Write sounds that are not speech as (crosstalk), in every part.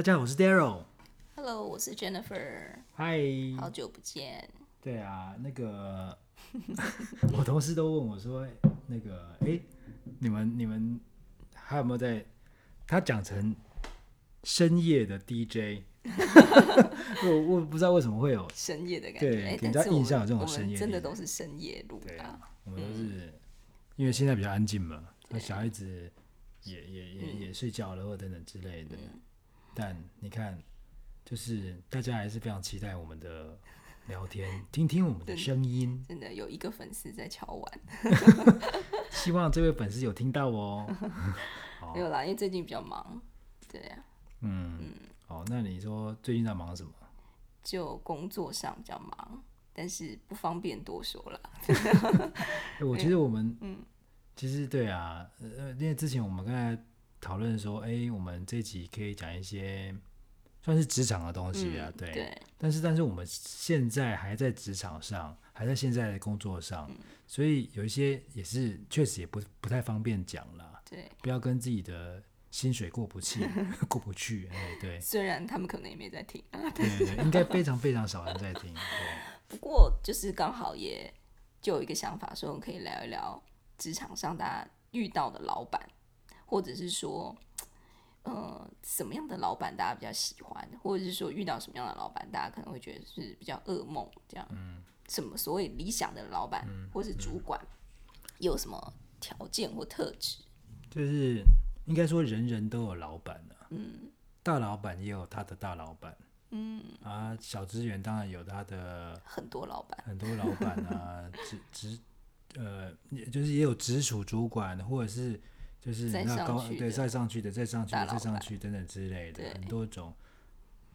大家好，我是 Daryl。Hello，我是 Jennifer。Hi，，好久不见。对啊，那个 (laughs) 我同事都问我说，那个哎，你们你们还有没有在？他讲成深夜的 DJ，(laughs) 我我不知道为什么会有深夜的感觉，对，给人家印象有这种深夜，真的都是深夜录的。啊，我们都是、嗯、因为现在比较安静嘛，那小孩子。也也也也睡觉了，或等等之类的。嗯、但你看，就是大家还是非常期待我们的聊天，听听我们的声音。真的有一个粉丝在敲碗，希望这位粉丝有听到哦。(laughs) 没有啦，因为最近比较忙。对呀、啊。嗯嗯。好，那你说最近在忙什么？就工作上比较忙，但是不方便多说了。(laughs) 我 (laughs) 觉得我们嗯。其实对啊，呃，因为之前我们刚才讨论说，哎，我们这一集可以讲一些算是职场的东西啊，嗯、对。对。但是，但是我们现在还在职场上，还在现在的工作上，嗯、所以有一些也是确实也不不太方便讲了。对。不要跟自己的薪水过不去，(laughs) 过不去。哎，对。虽然他们可能也没在听。对对对，应该非常非常少人在听。对。不过，就是刚好也就有一个想法，说我们可以聊一聊。职场上大家遇到的老板，或者是说，呃，什么样的老板大家比较喜欢，或者是说遇到什么样的老板，大家可能会觉得是比较噩梦这样。嗯。什么所谓理想的老板，或是主管，有什么条件或特质？就是应该说人人都有老板的。嗯。大老板也有他的大老板。嗯。啊，小职员当然有他的很多老板，很多老板啊，(laughs) 直直。呃，也就是也有直属主管，或者是就是那高对再上去的，再上去的，再上去等等之类的很多种。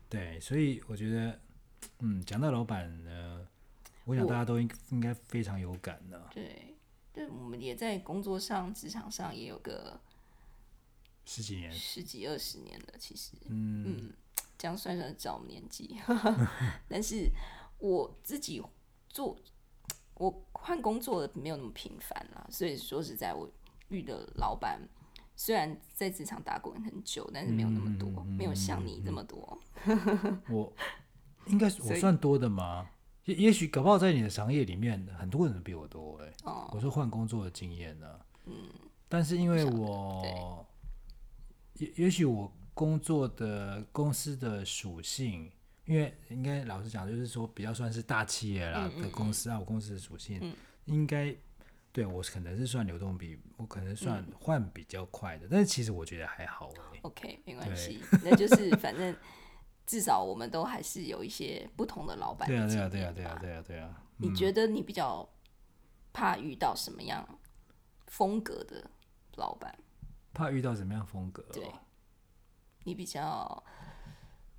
对，所以我觉得，嗯，讲到老板呢，我想大家都应应该非常有感的。对，对，我们也在工作上、职场上也有个十几年、十几二十年了。其实，嗯嗯，这样算算知道我们年纪。(laughs) 但是我自己做。我换工作的没有那么频繁啦，所以说实在，我遇的老板虽然在职场打滚很久，但是没有那么多，嗯、没有像你这么多。(laughs) 我应该我算多的吗？也也许搞不好在你的行业里面，很多人比我多哎、欸。哦、我说换工作的经验呢、啊，嗯，但是因为我也也许我工作的公司的属性。因为应该老实讲，就是说比较算是大企业啦的公司啊，我公司的属性应该对我可能是算流动比我可能算换比较快的，但是其实我觉得还好。OK，没关系，(laughs) 那就是反正至少我们都还是有一些不同的老板。对啊，对啊，对啊，对啊，对啊，对啊。你觉得你比较怕遇到什么样风格的老板？怕遇到什么样风格？对，你比较。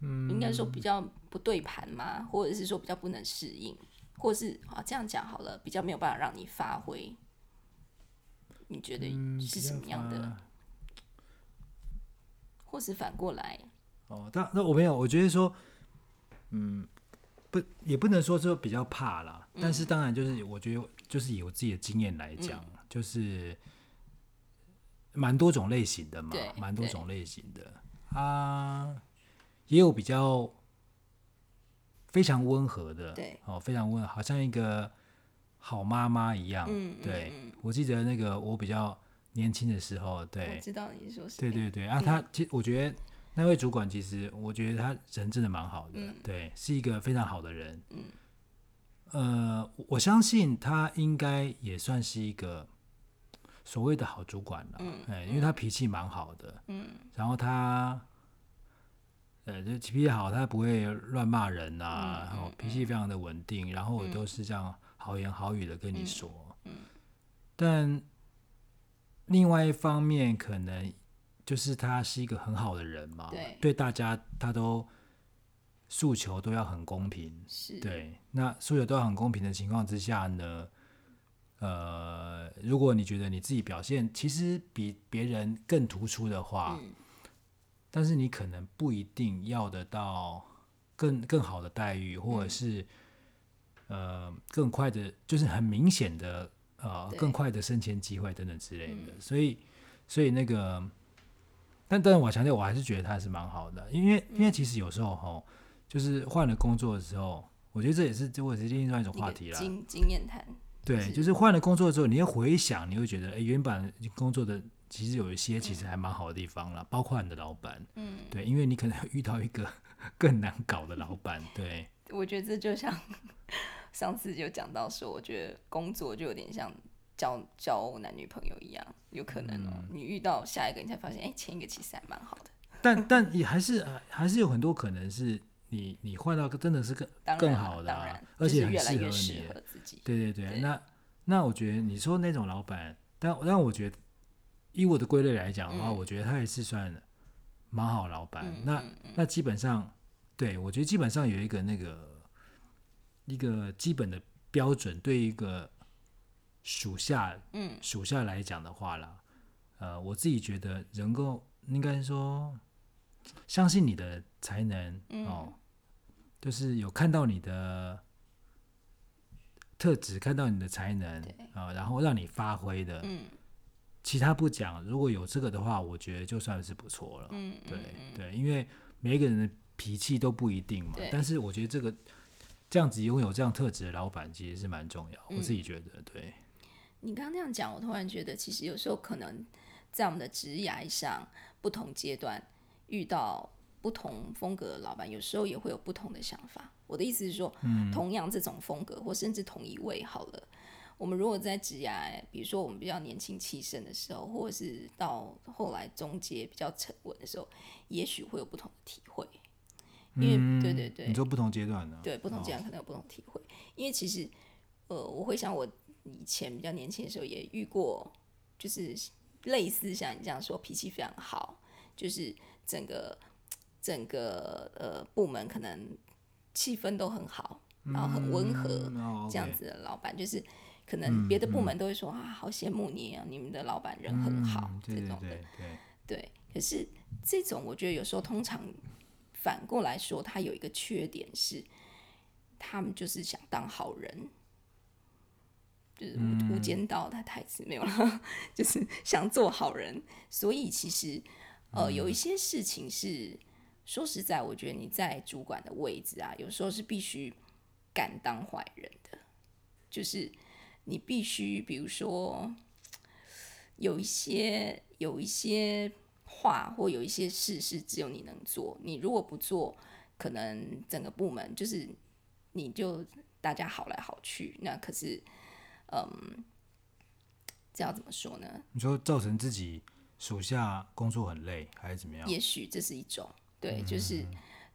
嗯，应该说比较不对盘嘛，或者是说比较不能适应，或是啊这样讲好了，比较没有办法让你发挥。你觉得是什么样的？嗯、或是反过来？哦，但那我没有，我觉得说，嗯，不，也不能说说比较怕啦。嗯、但是当然就是，我觉得就是以我自己的经验来讲，嗯、就是蛮多种类型的嘛，蛮多种类型的啊。也有比较非常温和的，对，哦，非常温和，好像一个好妈妈一样。嗯，对，我记得那个我比较年轻的时候，对，我知道你说是，对对对。啊，他其实我觉得那位主管其实我觉得他人真的蛮好的，嗯、对，是一个非常好的人。嗯，呃，我相信他应该也算是一个所谓的好主管了，嗯，哎，因为他脾气蛮好的，嗯，然后他。呃，就脾气好，他不会乱骂人呐、啊，然后、嗯嗯、脾气非常的稳定，然后我都是这样好言好语的跟你说。嗯嗯、但另外一方面，可能就是他是一个很好的人嘛，对，对大家他都诉求都要很公平，是。对。那诉求都要很公平的情况之下呢，呃，如果你觉得你自己表现其实比别人更突出的话，嗯。但是你可能不一定要得到更更好的待遇，或者是、嗯、呃更快的，就是很明显的呃更快的升迁机会等等之类的。嗯、所以，所以那个但但是我强调，我还是觉得他是蛮好的，因为、嗯、因为其实有时候哈，就是换了工作的时候，我觉得这也是这也是另外一种话题啦。经经验谈。对，就是换了工作之后，你要回想，你会觉得，哎，原本工作的其实有一些其实还蛮好的地方啦，嗯、包括你的老板，嗯，对，因为你可能遇到一个 (laughs) 更难搞的老板，对。我觉得这就像 (laughs) 上次就讲到说，我觉得工作就有点像交交男女朋友一样，有可能哦，嗯、你遇到下一个，你才发现，哎，前一个其实还蛮好的。(laughs) 但但也还是还是有很多可能是。你你换到真的是更更好的，啊，而且很适合你。对对对，对那那我觉得你说那种老板，但但我觉得以我的归类来讲的话，嗯、我觉得他也是算蛮好老板。嗯、那那基本上，对我觉得基本上有一个那个一个基本的标准，对一个属下，嗯，属下来讲的话啦，呃，我自己觉得能够应该说。相信你的才能、嗯、哦，就是有看到你的特质，看到你的才能啊然后让你发挥的。嗯、其他不讲，如果有这个的话，我觉得就算是不错了。嗯、对对，因为每一个人的脾气都不一定嘛。但是我觉得这个这样子拥有这样特质的老板，其实是蛮重要。嗯、我自己觉得，对。你刚刚那样讲，我突然觉得，其实有时候可能在我们的职涯上不同阶段。遇到不同风格的老板，有时候也会有不同的想法。我的意思是说，嗯、同样这种风格，或甚至同一位好了，我们如果在职涯，比如说我们比较年轻气盛的时候，或者是到后来中阶比较沉稳的时候，也许会有不同的体会。因为，嗯、对对对，你说不同阶段呢？对，不同阶段可能有不同体会。哦、因为其实，呃，我会想，我以前比较年轻的时候也遇过，就是类似像你这样说，脾气非常好，就是。整个整个呃部门可能气氛都很好，然后很温和，这样子的老板，就是可能别的部门都会说啊，好羡慕你啊，你们的老板人很好，这种的，对。可是这种我觉得有时候通常反过来说，他有一个缺点是，他们就是想当好人，就是无间道，他台词没有了，(laughs) 就是想做好人，所以其实。呃，有一些事情是说实在，我觉得你在主管的位置啊，有时候是必须敢当坏人的，就是你必须，比如说有一些有一些话或有一些事是只有你能做，你如果不做，可能整个部门就是你就大家好来好去，那可是，嗯，这要怎么说呢？你说造成自己。属下工作很累，还是怎么样？也许这是一种，对，嗯、就是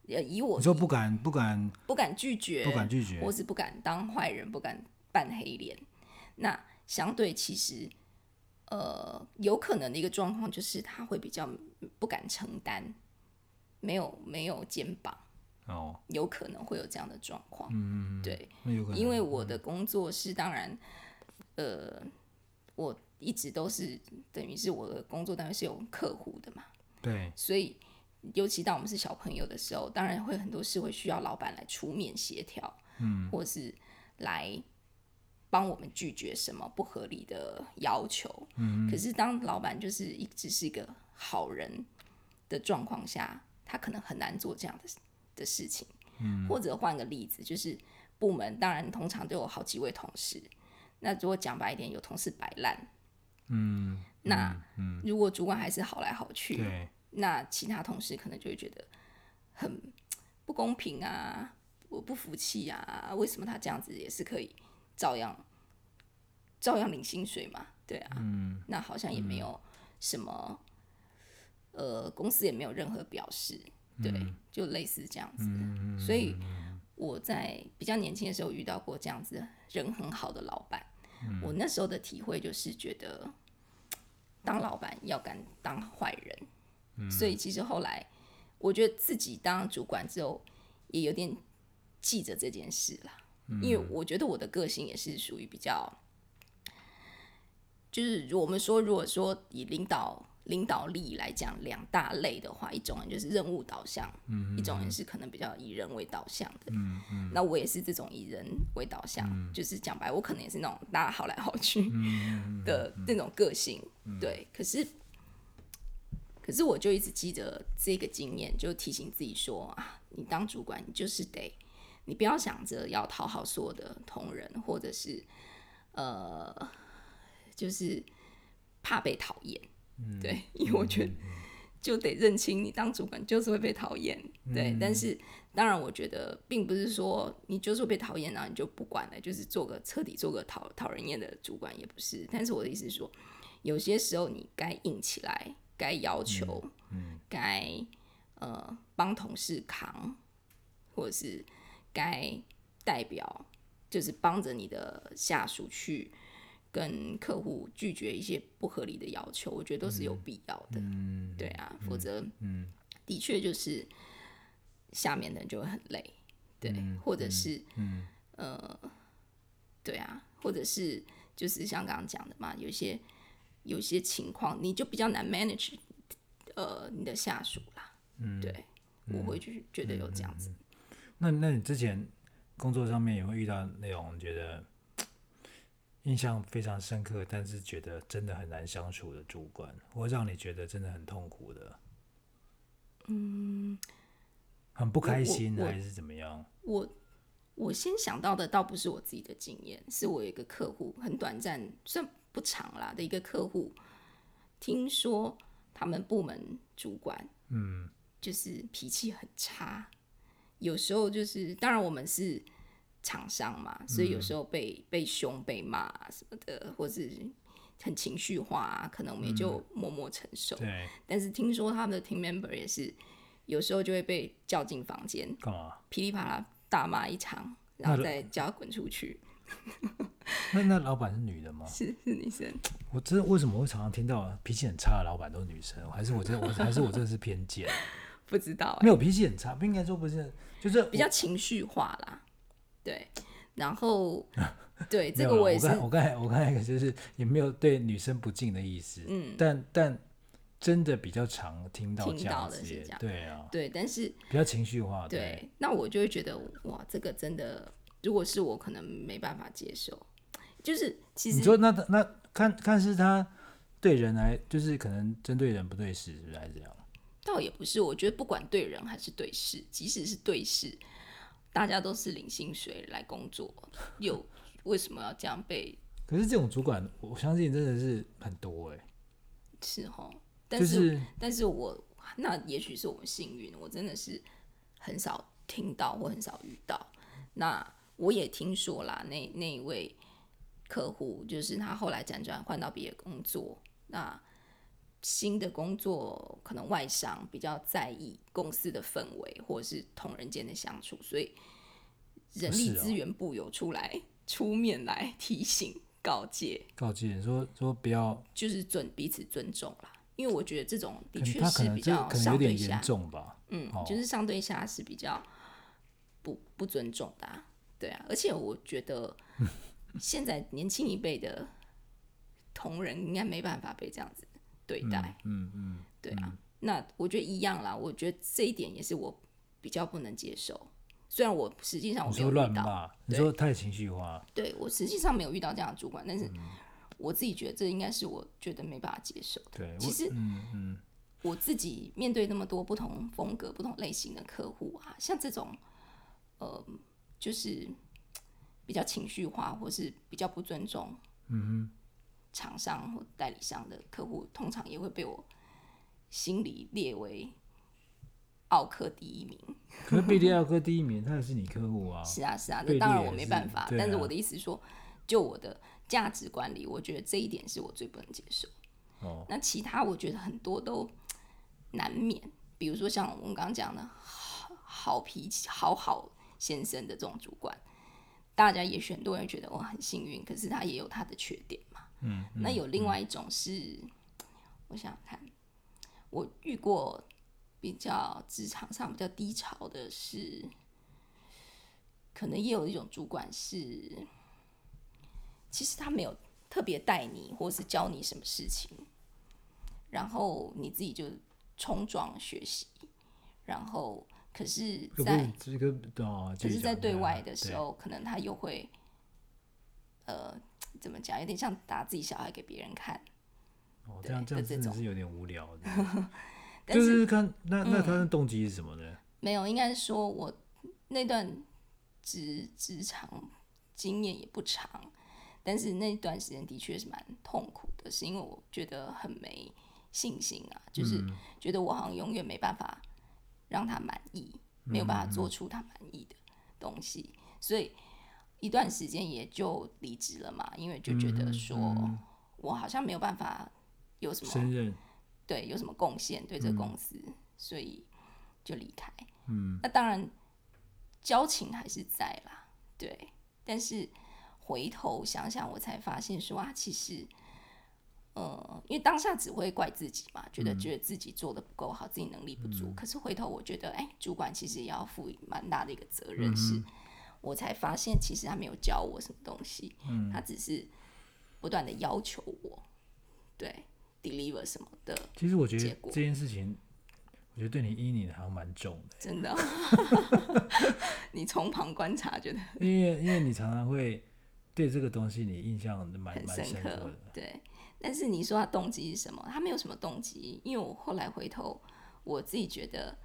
以我你说不敢不敢不敢拒绝，不敢拒绝，或是不敢当坏人，不敢扮黑脸。那相对其实，呃，有可能的一个状况就是他会比较不敢承担，没有没有肩膀。哦，有可能会有这样的状况。嗯，对，因为我的工作是当然，呃，我。一直都是等于是我的工作单位是有客户的嘛，对，所以尤其当我们是小朋友的时候，当然会很多事会需要老板来出面协调，嗯，或是来帮我们拒绝什么不合理的要求，嗯，可是当老板就是一直是一个好人的状况下，他可能很难做这样的的事情，嗯，或者换个例子，就是部门当然通常都有好几位同事，那如果讲白一点，有同事摆烂。嗯，那如果主管还是好来好去，对。那其他同事可能就会觉得很不公平啊，我不服气啊，为什么他这样子也是可以照样照样领薪水嘛？对啊，嗯，那好像也没有什么，嗯、呃，公司也没有任何表示，对，嗯、就类似这样子。嗯、所以我在比较年轻的时候遇到过这样子人很好的老板，嗯、我那时候的体会就是觉得。当老板要敢当坏人，嗯、所以其实后来我觉得自己当主管之后也有点记着这件事了，嗯、因为我觉得我的个性也是属于比较，就是我们说如果说以领导。领导力来讲，两大类的话，一种人就是任务导向，嗯、一种人是可能比较以人为导向的。嗯嗯、那我也是这种以人为导向，嗯、就是讲白，我可能也是那种大家好来好去的那种个性。嗯嗯嗯、对，可是可是我就一直记得这个经验，就提醒自己说啊，你当主管，你就是得，你不要想着要讨好所有的同仁，或者是呃，就是怕被讨厌。嗯，对，因为我觉得就得认清，你当主管就是会被讨厌。对，嗯，但是当然，我觉得并不是说你就是被讨厌，然后你就不管了，就是做个彻底做个讨讨人厌的主管也不是。但是我的意思是说，有些时候你该硬起来。该要求，嗯，该呃帮同事扛，或者是该代表，就是帮着你的下属去跟客户拒绝一些不合理的要求，我觉得都是有必要的。嗯，对啊，否则，嗯，的确就是下面的人就会很累，对，或者是，嗯，呃，对啊，或者是就是像刚刚讲的嘛，有些。有些情况你就比较难 manage，呃，你的下属啦，嗯，对，我会去觉得有这样子。那那你之前工作上面有没有遇到那种觉得印象非常深刻，但是觉得真的很难相处的主管，或让你觉得真的很痛苦的？嗯，很不开心还是怎么样？我我，我先想到的倒不是我自己的经验，是我有一个客户很短暂算。不长啦的一个客户，听说他们部门主管，嗯，就是脾气很差，有时候就是，当然我们是厂商嘛，所以有时候被被凶、被骂什么的，或是很情绪化，可能我们也就默默承受。对。但是听说他们的 team member 也是，有时候就会被叫进房间，干嘛？噼里啪啦大骂一场，然后再叫他滚出去。那那老板是女的吗？(laughs) 是是女生。我真的为什么会常常听到脾气很差的老板都是女生？还是我这我还是我真的是偏见？(laughs) 不知道、欸。没有脾气很差，不应该说不是，就是比较情绪化啦。对，然后 (laughs) 对这个我也是。我刚才我刚才就是也没有对女生不敬的意思。嗯。但但真的比较常听到这样子，对啊，对，但是比较情绪化。对，那我就会觉得哇，这个真的。如果是我，可能没办法接受。就是其实你说那那看看是他对人来，就是可能针对人不对事，是不是还是这样？倒也不是，我觉得不管对人还是对事，即使是对事，大家都是领薪水来工作，有 (laughs) 为什么要这样被？可是这种主管，我相信真的是很多哎、欸。是哦，但是、就是、但是我那也许是我们幸运，我真的是很少听到或很少遇到那。我也听说啦，那那一位客户就是他后来辗转换到别的工作，那新的工作可能外商比较在意公司的氛围或者是同人间的相处，所以人力资源部有出来出面来提醒告诫，告诫说说不要就是尊彼此尊重啦，因为我觉得这种的确是比较上对下严重吧，嗯，就是上对下是比较不不尊重的啊。对啊，而且我觉得 (laughs) 现在年轻一辈的同仁应该没办法被这样子对待。嗯嗯，嗯，对啊，那我觉得一样啦。我觉得这一点也是我比较不能接受。虽然我实际上我没有遇到，你说太情绪化。对，我实际上没有遇到这样的主管，但是我自己觉得这应该是我觉得没办法接受的。对，其实嗯嗯，我自己面对那么多不同风格、不同类型的客户啊，像这种呃。就是比较情绪化，或是比较不尊重，嗯哼，厂商或代理商的客户，通常也会被我心里列为奥客第一名。可是被列奥客第一名，他也是你客户啊。(laughs) 是啊，是啊，那当然我没办法。是啊、但是我的意思是说，就我的价值观里，我觉得这一点是我最不能接受。哦，那其他我觉得很多都难免，比如说像我们刚刚讲的，好好脾气，好好。先生的这种主管，大家也许很多人觉得我很幸运，可是他也有他的缺点嘛。嗯，嗯，那有另外一种是，嗯、我想想看，我遇过比较职场上比较低潮的是，可能也有一种主管是，其实他没有特别带你，或是教你什么事情，然后你自己就冲撞学习，然后。可是在，在这个哦，可是，在对外的时候，可能他又会，呃，怎么讲？有点像打自己小孩给别人看，哦，这样这样真的是有点无聊的。(laughs) 是就是看那那他的动机是什么呢？嗯、没有，应该是说我那段职职场经验也不长，但是那段时间的确是蛮痛苦的，是因为我觉得很没信心啊，就是觉得我好像永远没办法让他满意，没有办法做出他满意的东西，所以一段时间也就离职了嘛，因为就觉得说我好像没有办法有什么。对，有什么贡献对这个公司，嗯、所以就离开。嗯，那当然交情还是在啦，对。但是回头想想，我才发现说啊，其实，呃，因为当下只会怪自己嘛，觉得觉得自己做的不够好，自己能力不足。嗯、可是回头我觉得，哎，主管其实也要负蛮大的一个责任，是、嗯、我才发现，其实他没有教我什么东西，嗯、他只是不断的要求我，对。deliver 什么的？其实我觉得这件事情，我觉得对你阴影好像蛮重的。真的，(laughs) 你从旁观察觉得？(laughs) 因为因为你常常会对这个东西你印象蛮蛮深刻的。对，但是你说他动机是什么？他没有什么动机，因为我后来回头，我自己觉得，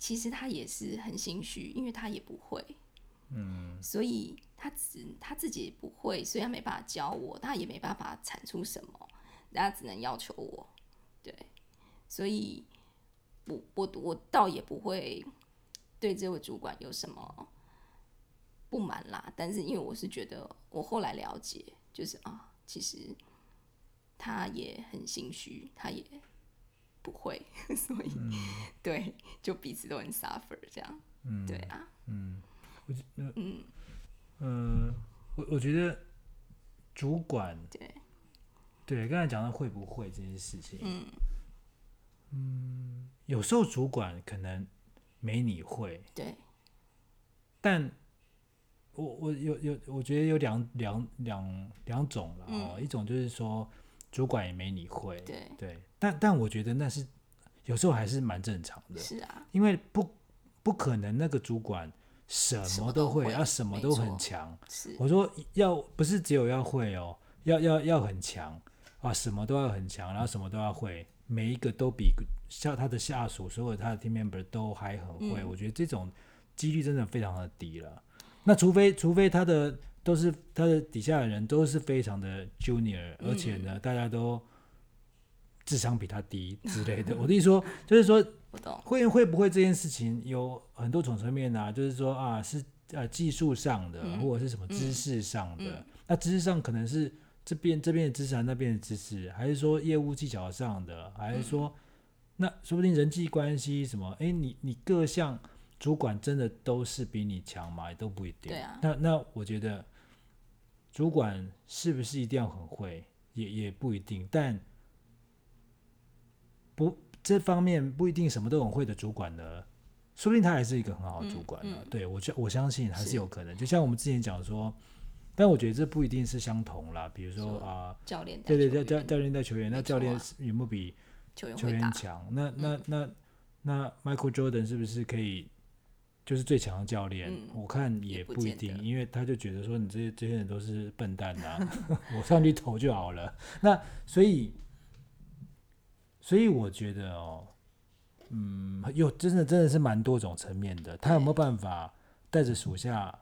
其实他也是很心虚，因为他也不会，嗯，所以他只他自己不会，所以他没办法教我，他也没办法产出什么。大家只能要求我，对，所以我我我倒也不会对这位主管有什么不满啦。但是因为我是觉得，我后来了解，就是啊，其实他也很心虚，他也不会，(laughs) 所以、嗯、对，就彼此都很 suffer 这样，嗯、对啊，嗯，我嗯嗯，我我觉得主管对。对，刚才讲到会不会这件事情，嗯，嗯，有时候主管可能没你会，对，但我我有有，我觉得有两两两两种了哦，嗯、一种就是说主管也没你会，对。对，但但我觉得那是有时候还是蛮正常的，是啊，因为不不可能那个主管什么都会，要什么都很强，是，我说要不是只有要会哦，要要要很强。啊，什么都要很强，然后什么都要会，每一个都比像他的下属，所有他的 team member 都还很会。嗯、我觉得这种几率真的非常的低了。那除非除非他的都是他的底下的人都是非常的 junior，而且呢，嗯、大家都智商比他低之类的。我的意思说，就是说，会会不会这件事情有很多种层面啊，就是说啊，是呃技术上的，嗯、或者是什么知识上的。嗯、那知识上可能是。这边这边的知识，那边的知识，还是说业务技巧上的，还是说，嗯、那说不定人际关系什么？哎，你你各项主管真的都是比你强吗？也都不一定。对啊。那那我觉得，主管是不是一定要很会，也也不一定。但不这方面不一定什么都很会的主管呢，说不定他还是一个很好的主管呢。嗯嗯、对我我相信还是有可能。就像我们之前讲说。但我觉得这不一定是相同啦，比如说啊，教练对对教教教练带球员，那教练有没有比球员强？那那那那 Michael Jordan 是不是可以就是最强的教练？我看也不一定，因为他就觉得说你这些这些人都是笨蛋呐，(laughs) 我上去投就好了。那所以所以我觉得哦，嗯，有真的真的是蛮多种层面的，他有没有办法带着属下？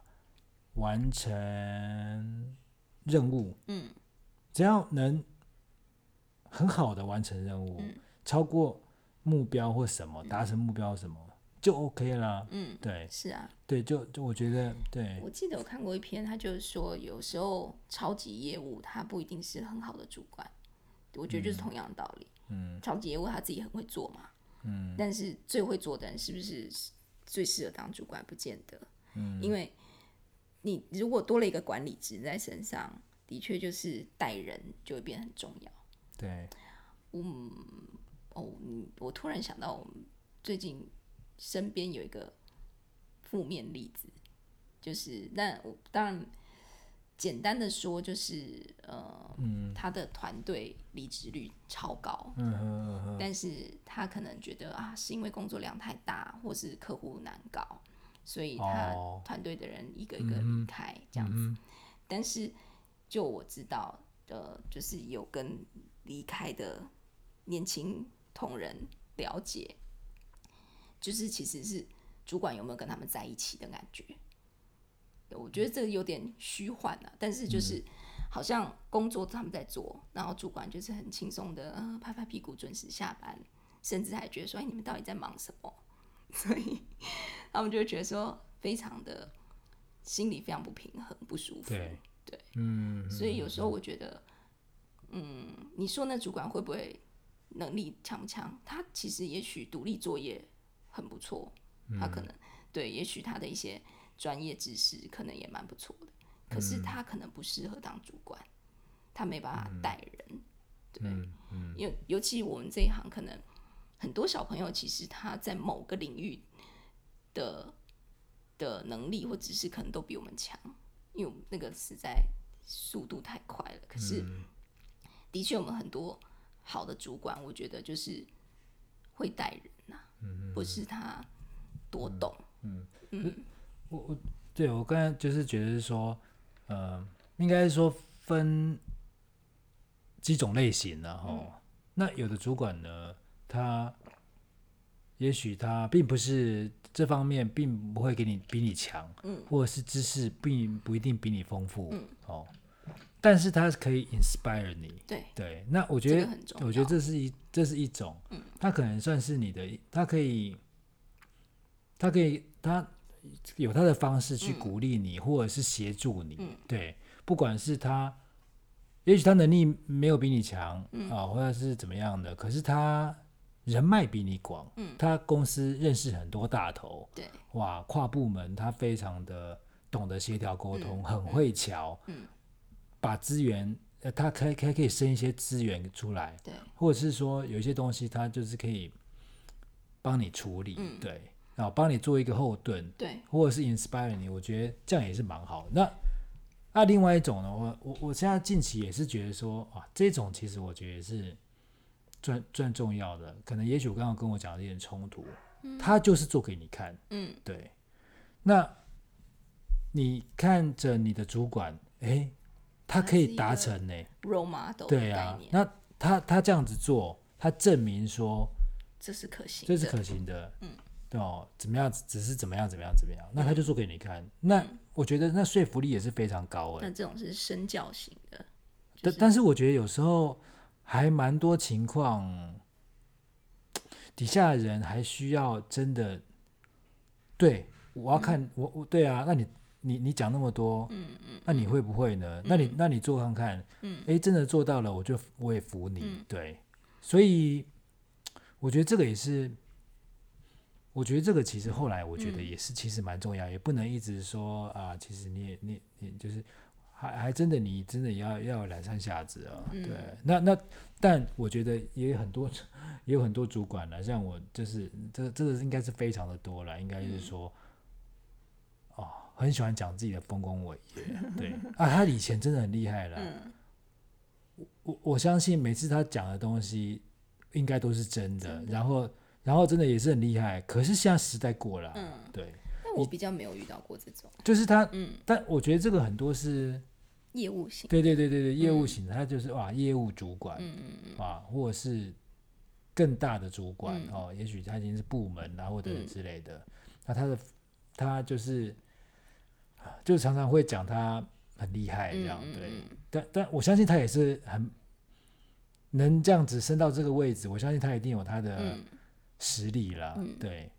完成任务，嗯，只要能很好的完成任务，嗯、超过目标或什么，达成目标什么、嗯、就 OK 了，嗯，对，是啊，对，就就我觉得，对，我记得我看过一篇，他就是说，有时候超级业务他不一定是很好的主管，我觉得就是同样的道理，嗯，超级业务他自己很会做嘛，嗯，但是最会做的人是不是最适合当主管，不见得，嗯，因为。你如果多了一个管理职在身上，的确就是带人就会变很重要。对，嗯，哦，我突然想到，我们最近身边有一个负面例子，就是那我当然简单的说，就是呃，嗯、他的团队离职率超高，嗯嗯嗯嗯、但是他可能觉得啊，是因为工作量太大，或是客户难搞。所以他团队的人一个一个离开这样子，但是就我知道的，就是有跟离开的年轻同仁了解，就是其实是主管有没有跟他们在一起的感觉。我觉得这个有点虚幻啊，但是就是好像工作他们在做，然后主管就是很轻松的，呃，拍拍屁股准时下班，甚至还觉得说，哎，你们到底在忙什么？(laughs) 所以他们就会觉得说，非常的心里非常不平衡、不舒服。对，对，嗯。所以有时候我觉得，嗯，你说那主管会不会能力强不强？他其实也许独立作业很不错，他可能对，也许他的一些。专业知识可能也蛮不错的，可是他可能不适合当主管，嗯、他没办法带人，嗯、对，嗯嗯、尤尤其我们这一行，可能很多小朋友其实他在某个领域的的能力或知识可能都比我们强，因为那个实在速度太快了。可是，嗯、的确，我们很多好的主管，我觉得就是会带人呐、不是他多懂，嗯嗯。嗯我我对我刚才就是觉得是说，呃，应该是说分几种类型然后、嗯、那有的主管呢，他也许他并不是这方面，并不会给你比你强，嗯，或者是知识并不一定比你丰富，嗯，哦，但是他可以 inspire 你，对对。那我觉得，我觉得这是一这是一种，嗯，他可能算是你的，他可以，他可以他。有他的方式去鼓励你，嗯、或者是协助你，嗯、对，不管是他，也许他能力没有比你强，嗯、啊，或者是怎么样的，可是他人脉比你广，嗯、他公司认识很多大头，对，哇，跨部门他非常的懂得协调沟通，嗯、很会瞧，嗯。嗯、把资源，呃，他可以可以可以生一些资源出来，对，或者是说有一些东西他就是可以帮你处理，嗯、对。然后帮你做一个后盾，对，或者是 inspire 你，我觉得这样也是蛮好的。那那另外一种呢，我我我现在近期也是觉得说啊，这种其实我觉得是最最重要的。可能也许我刚刚跟我讲的有点冲突，嗯、他就是做给你看，嗯，对。那你看着你的主管，哎，他可以达成呢，role model 对啊，那他他这样子做，他证明说这是可行，这是可行的，嗯。哦，怎么样？只是怎么样？怎么样？怎么样？那他就做给你看。嗯、那我觉得那说服力也是非常高的。那这种是身教型的。但、就是、但是我觉得有时候还蛮多情况，底下的人还需要真的。对，我要看、嗯、我我对啊，那你你你讲那么多，嗯嗯，那你会不会呢？嗯、那你那你做看看，嗯，哎，真的做到了，我就我也服你。嗯、对，所以我觉得这个也是。我觉得这个其实后来我觉得也是，其实蛮重要，嗯、也不能一直说啊，其实你也你你就是还还真的你真的要要两三下子啊，嗯、对，那那但我觉得也有很多 (laughs) 也有很多主管了，像我就是这这个应该是非常的多了，应该是说、嗯、哦，很喜欢讲自己的丰功伟业，对。啊，他以前真的很厉害了，嗯、我我相信每次他讲的东西应该都是真的，真的。然后。然后真的也是很厉害，可是现在时代过了，嗯，对。但我比较没有遇到过这种，就是他，嗯，但我觉得这个很多是业务型，对对对对对，业务型的，他就是哇，业务主管，嗯嗯嗯，啊，或者是更大的主管哦，也许他已经是部门啊或者之类的，那他的他就是就常常会讲他很厉害这样，对，但但我相信他也是很能这样子升到这个位置，我相信他一定有他的。实力啦，嗯、对，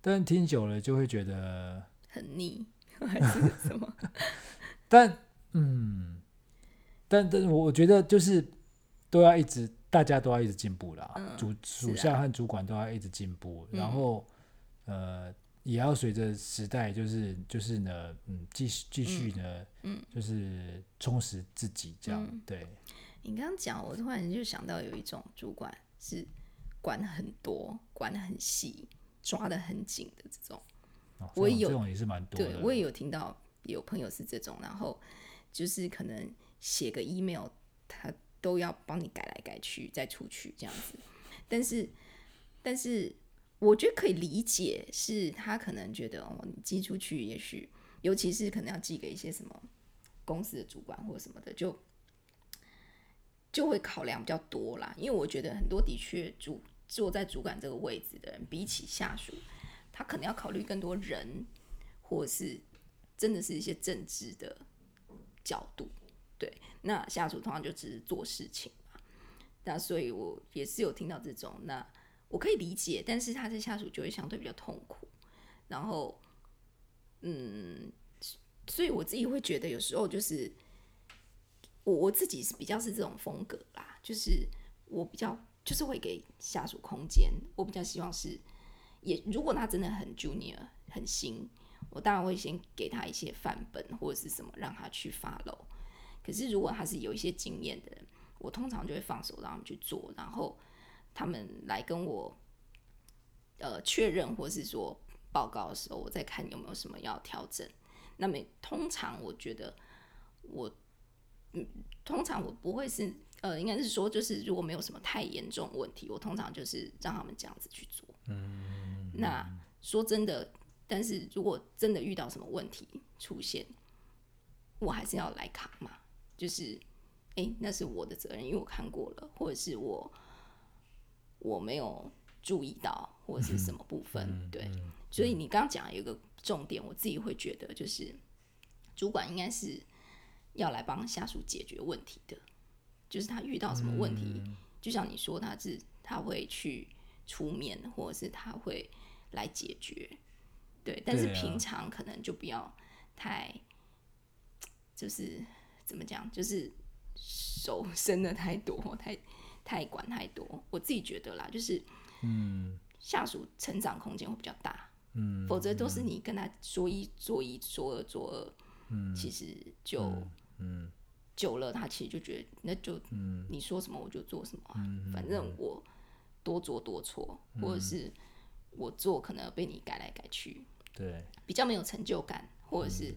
但听久了就会觉得很腻，(laughs) 还是什么？(laughs) 但嗯，但但我觉得就是都要一直，大家都要一直进步啦。嗯、主属下和主管都要一直进步，啊、然后、嗯、呃，也要随着时代，就是就是呢，嗯，继续继续呢，嗯，就是充实自己这样。嗯、对，你刚刚讲，我突然就想到有一种主管是。管很多，管很细，抓得很紧的这种，哦、我也有，这种也是蛮多的。对，我也有听到有朋友是这种，然后就是可能写个 email，他都要帮你改来改去再出去这样子。但是，但是我觉得可以理解，是他可能觉得哦，你寄出去，也许尤其是可能要寄给一些什么公司的主管或什么的，就就会考量比较多啦。因为我觉得很多的确主坐在主管这个位置的人，比起下属，他可能要考虑更多人，或者是真的是一些政治的角度。对，那下属通常就只是做事情嘛。那所以我也是有听到这种，那我可以理解，但是他的下属就会相对比较痛苦。然后，嗯，所以我自己会觉得有时候就是我我自己是比较是这种风格啦，就是我比较就是会给下属空间，我比较希望是也如果他真的很 junior 很新，我当然会先给他一些范本或者是什么让他去 follow。可是如果他是有一些经验的人，我通常就会放手让他们去做，然后他们来跟我呃确认或是说。报告的时候，我再看有没有什么要调整。那么通常我觉得我，嗯，通常我不会是，呃，应该是说，就是如果没有什么太严重问题，我通常就是让他们这样子去做。嗯。那说真的，但是如果真的遇到什么问题出现，我还是要来扛嘛。就是，哎、欸，那是我的责任，因为我看过了，或者是我我没有注意到，或者是什么部分，嗯、(laughs) 对。所以你刚刚讲有一个重点，我自己会觉得就是，主管应该是要来帮下属解决问题的，就是他遇到什么问题，就像你说他是他会去出面，或者是他会来解决，对。但是平常可能就不要太，就是怎么讲，就是手伸的太多，太太管太多。我自己觉得啦，就是嗯，下属成长空间会比较大。嗯，否则都是你跟他说一做一，说二做二，嗯，其实就嗯，嗯久了，他其实就觉得那就嗯，你说什么我就做什么，嗯，反正我多做多错，嗯，或者是我做可能被你改来改去，对，比较没有成就感，或者是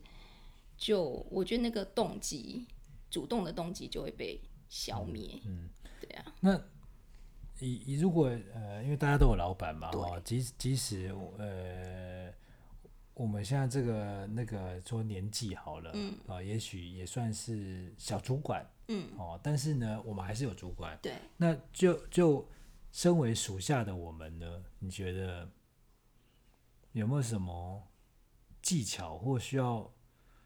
就我觉得那个动机，主动的动机就会被消灭，嗯，对啊，那。以以如果呃，因为大家都有老板嘛，哦，即即使呃，我们现在这个那个说年纪好了，嗯，啊，也许也算是小主管，嗯，哦，但是呢，我们还是有主管，对，那就就身为属下的我们呢，你觉得有没有什么技巧或需要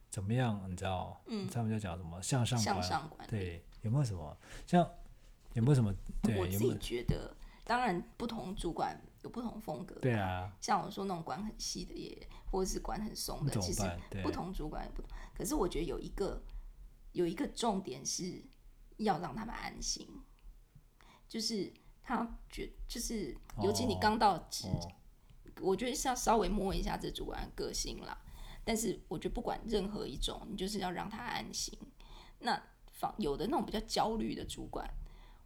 怎么样？你知道，嗯，他们就讲什么向上管，向上管，对，有没有什么像？有没有什么？对，我自己觉得，当然不同主管有不同风格。对啊，像我说那种管很细的也，或者是管很松的，其实不同主管也不同。可是我觉得有一个有一个重点是要让他们安心，就是他觉就是，尤其你刚到职，哦哦，我觉得是要稍微摸一下这主管的个性啦。但是我觉得不管任何一种，你就是要让他安心。那放有的那种比较焦虑的主管。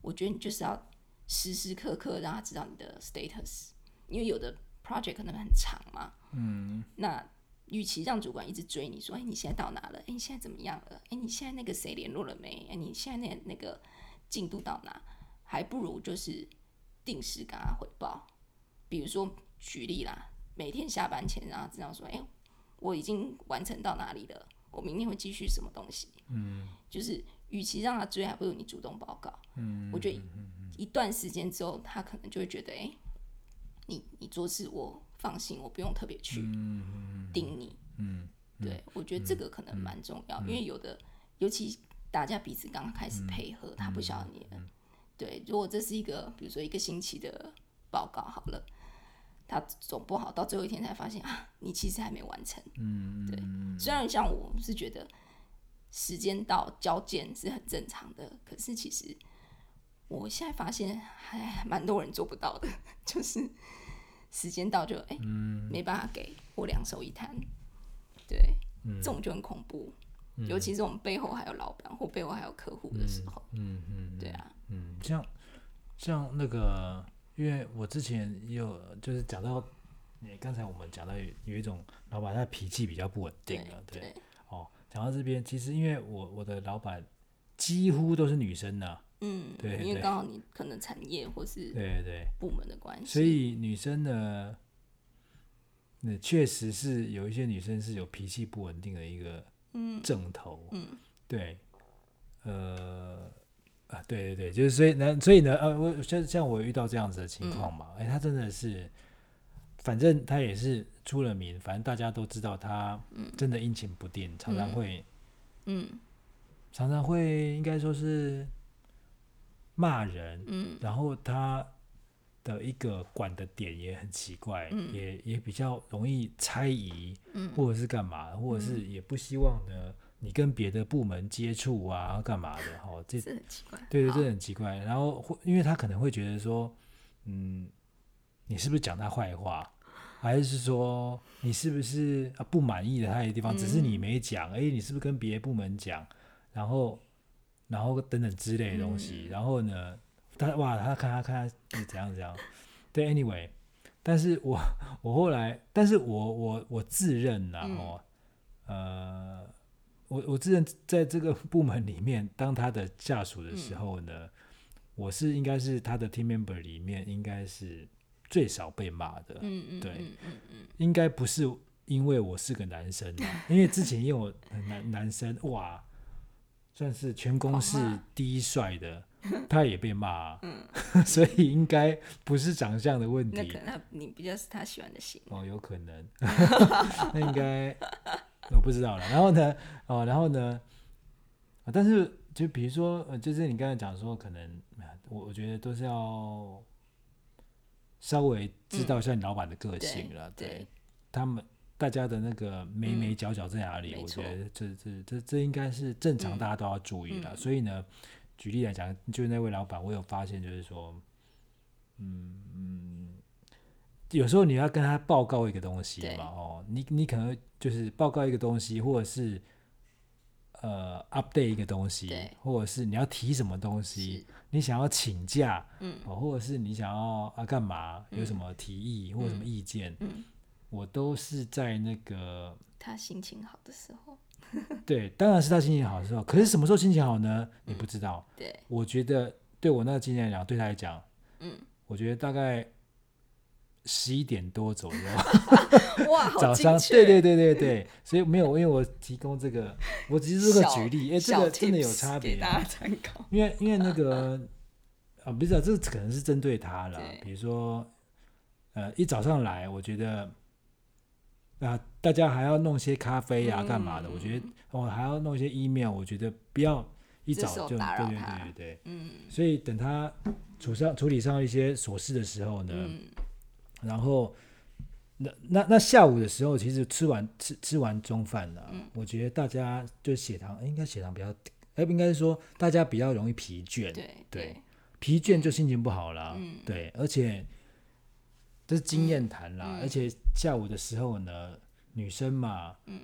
我觉得你就是要时时刻刻让他知道你的 status，因为有的 project 可能很长嘛。嗯。那与其让主管一直追你说，哎，你现在到哪了？哎，你现在怎么样了？哎，你现在那个谁联络了没？哎，你现在那那个进度到哪？还不如就是定时跟他汇报。比如说举例啦，每天下班前让他知道说，哎，我已经完成到哪里了？我明天会继续什么东西？嗯，就是。与其让他追，还不如你主动报告。嗯，我觉得一段时间之后，他可能就会觉得，哎、欸，你你做事我放心，我不用特别去盯你。嗯，对，我觉得这个可能蛮重要，因为有的，尤其大家彼此刚开始配合，他不晓得你。对，如果这是一个，比如说一个星期的报告好了，他总不好到最后一天才发现啊，你其实还没完成。嗯，对。虽然像我是觉得。时间到交件是很正常的，可是其实我现在发现还蛮多人做不到的，(laughs) 就是时间到就哎、欸嗯、没办法给，我两手一摊，对、嗯，这种就很恐怖，嗯、尤其是我们背后还有老板或背后还有客户的时候，嗯嗯，嗯，对啊，嗯，像像那个，因为我之前也有就是讲到，你刚才我们讲到有有一种老板，他脾气比较不稳定了，对。哦讲到这边，其实因为我我的老板几乎都是女生呢、啊，嗯，对，因为刚好你可能产业或是对对。部门的关系，所以女生呢，那确实是有一些女生是有脾气不稳定的一个症头，嗯，对，呃，啊，对对对，就是所以呢，所以呢，呃，我像像我遇到这样子的情况嘛，哎、嗯，他真的是，反正他也是出了名，反正大家都知道他真的阴晴不定，嗯、常常会，嗯，常常会应该说是骂人，嗯，然后他的一个管的点也很奇怪，嗯、也也比较容易猜疑，嗯，或者是干嘛，或者是也不希望呢。你跟别的部门接触啊，干嘛的？哈，这很奇怪。对对，这很奇怪。然后会，因为他可能会觉得说，嗯，你是不是讲他坏话，还是说你是不是啊不满意的他的地方，只是你没讲？哎，你是不是跟别的部门讲？然后，然后等等之类的东西。然后呢，他哇，他看他看他是怎样怎样。对，anyway，但是我我后来，但是我我我自认呐，哦呃。我我自认在这个部门里面当他的下属的时候呢，嗯、我是应该是他的 team member 里面应该是最少被骂的，嗯嗯，对，嗯嗯嗯、应该不是因为我是个男生，因为之前因为我男男生哇，算是全公司第一帅的，(laughs) 他也被骂，嗯、(laughs) 所以应该不是长相的问题，那可能你比较是他喜欢的型，哦，有可能，(laughs) 那应该。我不知道了，然后呢，哦，然后呢，但是就比如说，呃，就是你刚才讲说，可能我我觉得都是要稍微知道一下你老板的个性了，嗯、对他们大家的那个眉眉角角在哪里，嗯、我觉得这这这这应该是正常，大家都要注意了。嗯、所以呢，举例来讲，就是那位老板，我有发现，就是说，嗯嗯。有时候你要跟他报告一个东西嘛，哦，你你可能就是报告一个东西，或者是呃 update 一个东西，对。或者是你要提什么东西，你想要请假，嗯，哦，或者是你想要啊干嘛，有什么提议、嗯、或者什么意见，嗯，我都是在那个他心情好的时候，(laughs) 对，当然是他心情好的时候。可是什么时候心情好呢？嗯、你不知道。对，我觉得对我那个经验来讲，对他来讲，嗯，我觉得大概。十一点多左右，(laughs) 哇，(laughs) 早上，对对对对对，所以没有，因为我提供这个，我只是这个举例，哎，这个真的有差别，给大家参考。因为因为那个啊，不知道这可能是针对他了，比如说，呃，一早上来，我觉得啊，大家还要弄些咖啡啊，干嘛的？我觉得我还要弄一些 email，我觉得不要一早就对对对对对，嗯，所以等他处上处理上一些琐事的时候呢。然后，那那那下午的时候，其实吃完吃吃完中饭了，嗯、我觉得大家就血糖应该血糖比较，哎，应该是说大家比较容易疲倦，对，对。对。疲倦就心情不好了，嗯、对，而且这是经验谈啦，嗯、而且下午的时候呢，女生嘛，嗯、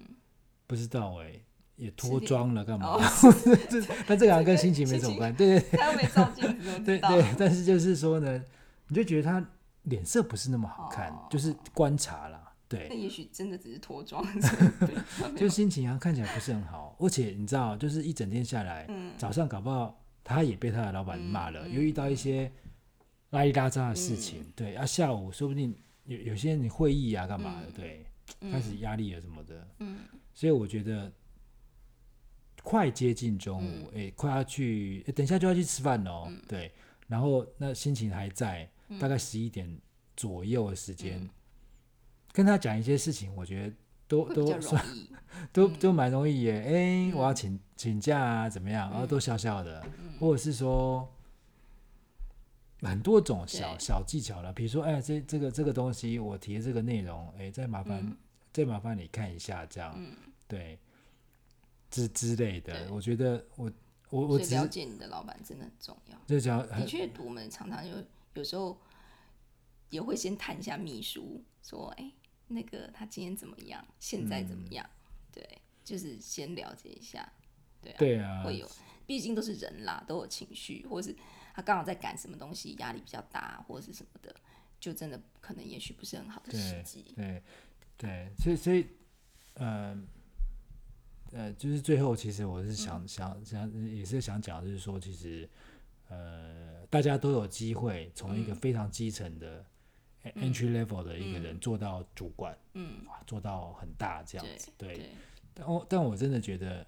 不知道哎，也脱妆了干嘛？(laughs) 这但这个好像跟心情没什么关系，对。对，他没照镜子，对对，但是就是说呢，你就觉得她。脸色不是那么好看，哦、就是观察啦，对。那也许真的只是脱妆，就心情啊看起来不是很好，而且你知道，就是一整天下来，嗯、早上搞不好他也被他的老板骂了，嗯、又遇到一些拉里拉杂的事情，嗯、对啊，下午说不定有有些你会议啊干嘛的，嗯、对，开始压力啊什么的，嗯、所以我觉得快接近中午，哎、嗯。欸，快要去，欸、等一下就要去吃饭喽，嗯、对，然后那心情还在。大概十一点左右的时间，嗯、跟他讲一些事情，我觉得都都算 (laughs) 都都蛮容易耶。哎、欸，我要请请假啊，怎么样？然后都笑笑的，嗯、或者是说很多种小小技巧了。比如说，哎、欸，这这个这个东西，我提的这个内容，哎、欸，再麻烦、嗯、再麻烦你看一下，这样，嗯、对，之之类的。我觉得我我我了解你的老板真的很重要。就讲的确，我们常常就。有时候也会先谈一下秘书，说：“哎、欸，那个他今天怎么样？现在怎么样？”嗯、对，就是先了解一下。对啊，对啊，会有，毕竟都是人啦，都有情绪，或是他刚好在赶什么东西，压力比较大，或者是什么的，就真的可能也许不是很好的时机。对，对，所以，所以，呃，呃，就是最后，其实我是想、嗯、想想，也是想讲，就是说，其实。呃，大家都有机会从一个非常基层的 entry level 的一个人做到主管，嗯，哇，做到很大这样子，对。但我但我真的觉得，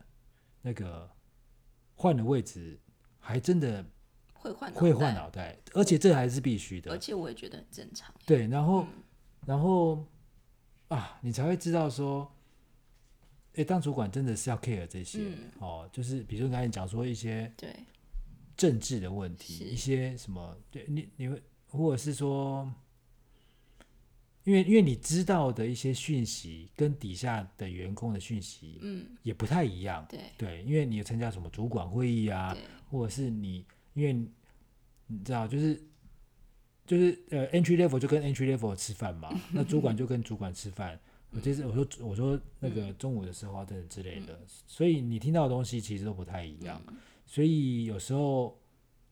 那个换了位置还真的会换会换脑袋，而且这还是必须的。而且我也觉得很正常。对，然后、嗯、然后啊，你才会知道说，哎，当主管真的是要 care 这些、嗯、哦，就是比如说刚才讲说一些对。政治的问题，一些什么，对你你会或者是说。因为因为你知道的一些讯息跟底下的员工的讯息，嗯，也不太一样，对。对，因为你有参加什么主管会议啊，或者是你因为你知道就是就是呃 entry level 就跟 entry level 吃饭嘛，那主管就跟主管吃饭，我就是我说我说那个中午的时候啊等等之类的，所以你听到的东西其实都不太一样，所以有时候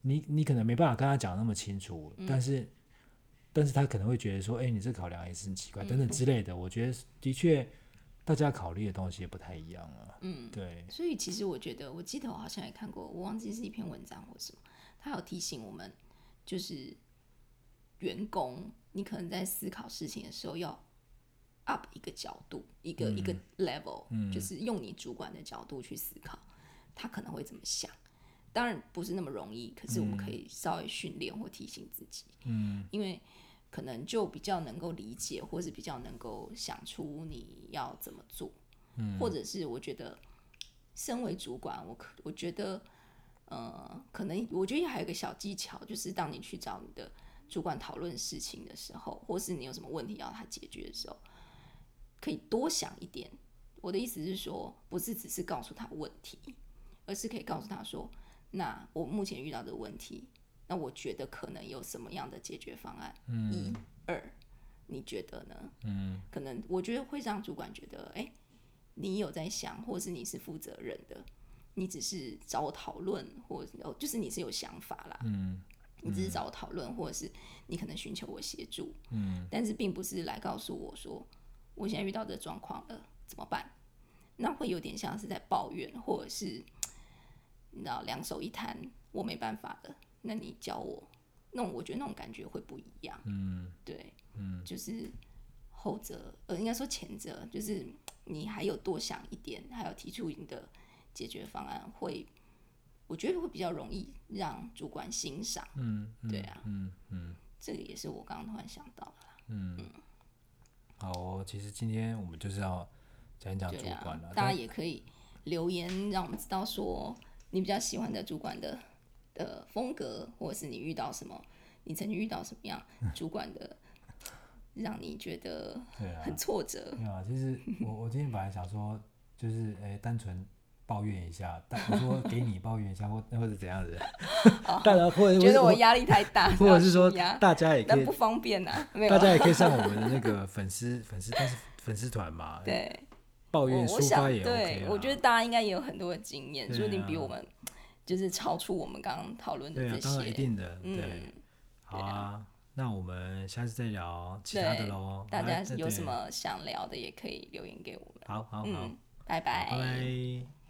你你可能没办法跟他讲那么清楚，但是。但是他可能会觉得说，哎、欸，你这考量也是很奇怪，等等之类的。我觉得的确，大家考虑的东西也不太一样啊。嗯，对。所以其实我觉得，我记得我好像也看过，我忘记是一篇文章或什么，他有提醒我们，就是员工，你可能在思考事情的时候要 up 一个角度，一个、嗯、一个 level，、嗯、就是用你主管的角度去思考，他可能会怎么想。当然不是那么容易，可是我们可以稍微训练或提醒自己，嗯，因为可能就比较能够理解，或是比较能够想出你要怎么做，嗯，或者是我觉得身为主管，我可我觉得，呃，可能我觉得还有一个小技巧，就是当你去找你的主管讨论事情的时候，或是你有什么问题要他解决的时候，可以多想一点。我的意思是说，不是只是告诉他问题，而是可以告诉他说。那我目前遇到的问题，那我觉得可能有什么样的解决方案？嗯，一、二，你觉得呢？嗯，可能我觉得会让主管觉得，哎、欸，你有在想，或是你是负责任的，你只是找我讨论，或哦，就是你是有想法啦。嗯，你只是找我讨论，或者是你可能寻求我协助。嗯，但是并不是来告诉我说，我现在遇到这状况了，怎么办？那会有点像是在抱怨，或者是。你知道两手一摊，我没办法了。那你教我，那我觉得那种感觉会不一样。嗯，对，嗯，就是后者，呃，应该说前者，就是你还有多想一点，还有提出你的解决方案，会，我觉得会比较容易让主管欣赏。嗯，对啊，嗯嗯，这个也是我刚刚突然想到的啦。嗯，嗯好哦，其实今天我们就是要讲一讲主管了，啊，大家也可以留言让我们知道说。你比较喜欢的主管的的风格，或者是你遇到什么？你曾经遇到什么样 (laughs) 主管的，让你觉得很挫折？没有啊，其实我我今天本来想说，就是诶、欸，单纯抱怨一下，但我说 (laughs) 给你抱怨一下，或或者怎样子，大家 (laughs) 或者觉得我压力太大，(laughs) 或者是说大家也可以不方便啊，大家也可以上我们的那个粉丝粉丝，但是粉丝团嘛，对。抱怨抒发也 OK 啊，对，我觉得大家应该也有很多的经验，说不定比我们就是超出我们刚刚讨论的这些。对啊，当然一定的，对。好啊，那我们下次再聊其他的喽。大家有什么想聊的，也可以留言给我们。好好好，拜拜。拜。